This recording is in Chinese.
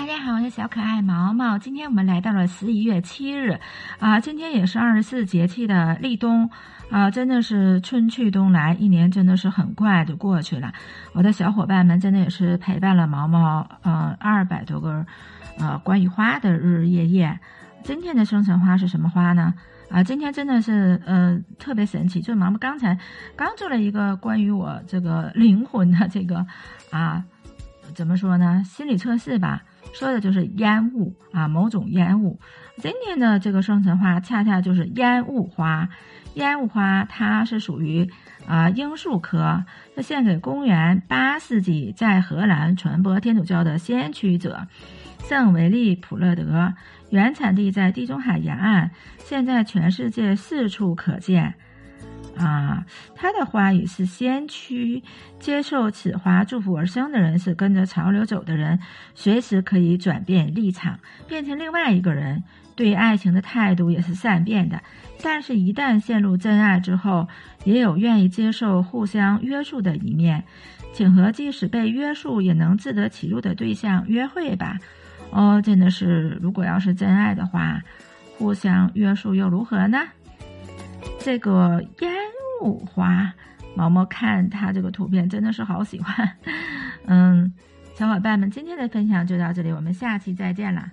大家好，我是小可爱毛毛。今天我们来到了十一月七日，啊，今天也是二十四节气的立冬，啊，真的是春去冬来，一年真的是很快就过去了。我的小伙伴们真的也是陪伴了毛毛，呃，二百多个，呃，关于花的日日夜夜。今天的生辰花是什么花呢？啊，今天真的是呃特别神奇，就毛毛刚才刚做了一个关于我这个灵魂的这个啊，怎么说呢？心理测试吧。说的就是烟雾啊，某种烟雾。今天的这个生辰花恰恰就是烟雾花。烟雾花它是属于啊罂粟科，是献给公元八世纪在荷兰传播天主教的先驱者圣维利普勒德，原产地在地中海沿岸，现在全世界四处可见。啊，它的花语是先驱，接受此花祝福而生的人是跟着潮流走的人，随时可以转变立场，变成另外一个人。对爱情的态度也是善变的，但是，一旦陷入真爱之后，也有愿意接受互相约束的一面，请和即使被约束也能自得其乐的对象约会吧。哦，真的是，如果要是真爱的话，互相约束又如何呢？这个烟木花，毛毛看它这个图片真的是好喜欢。嗯，小伙伴们，今天的分享就到这里，我们下期再见了。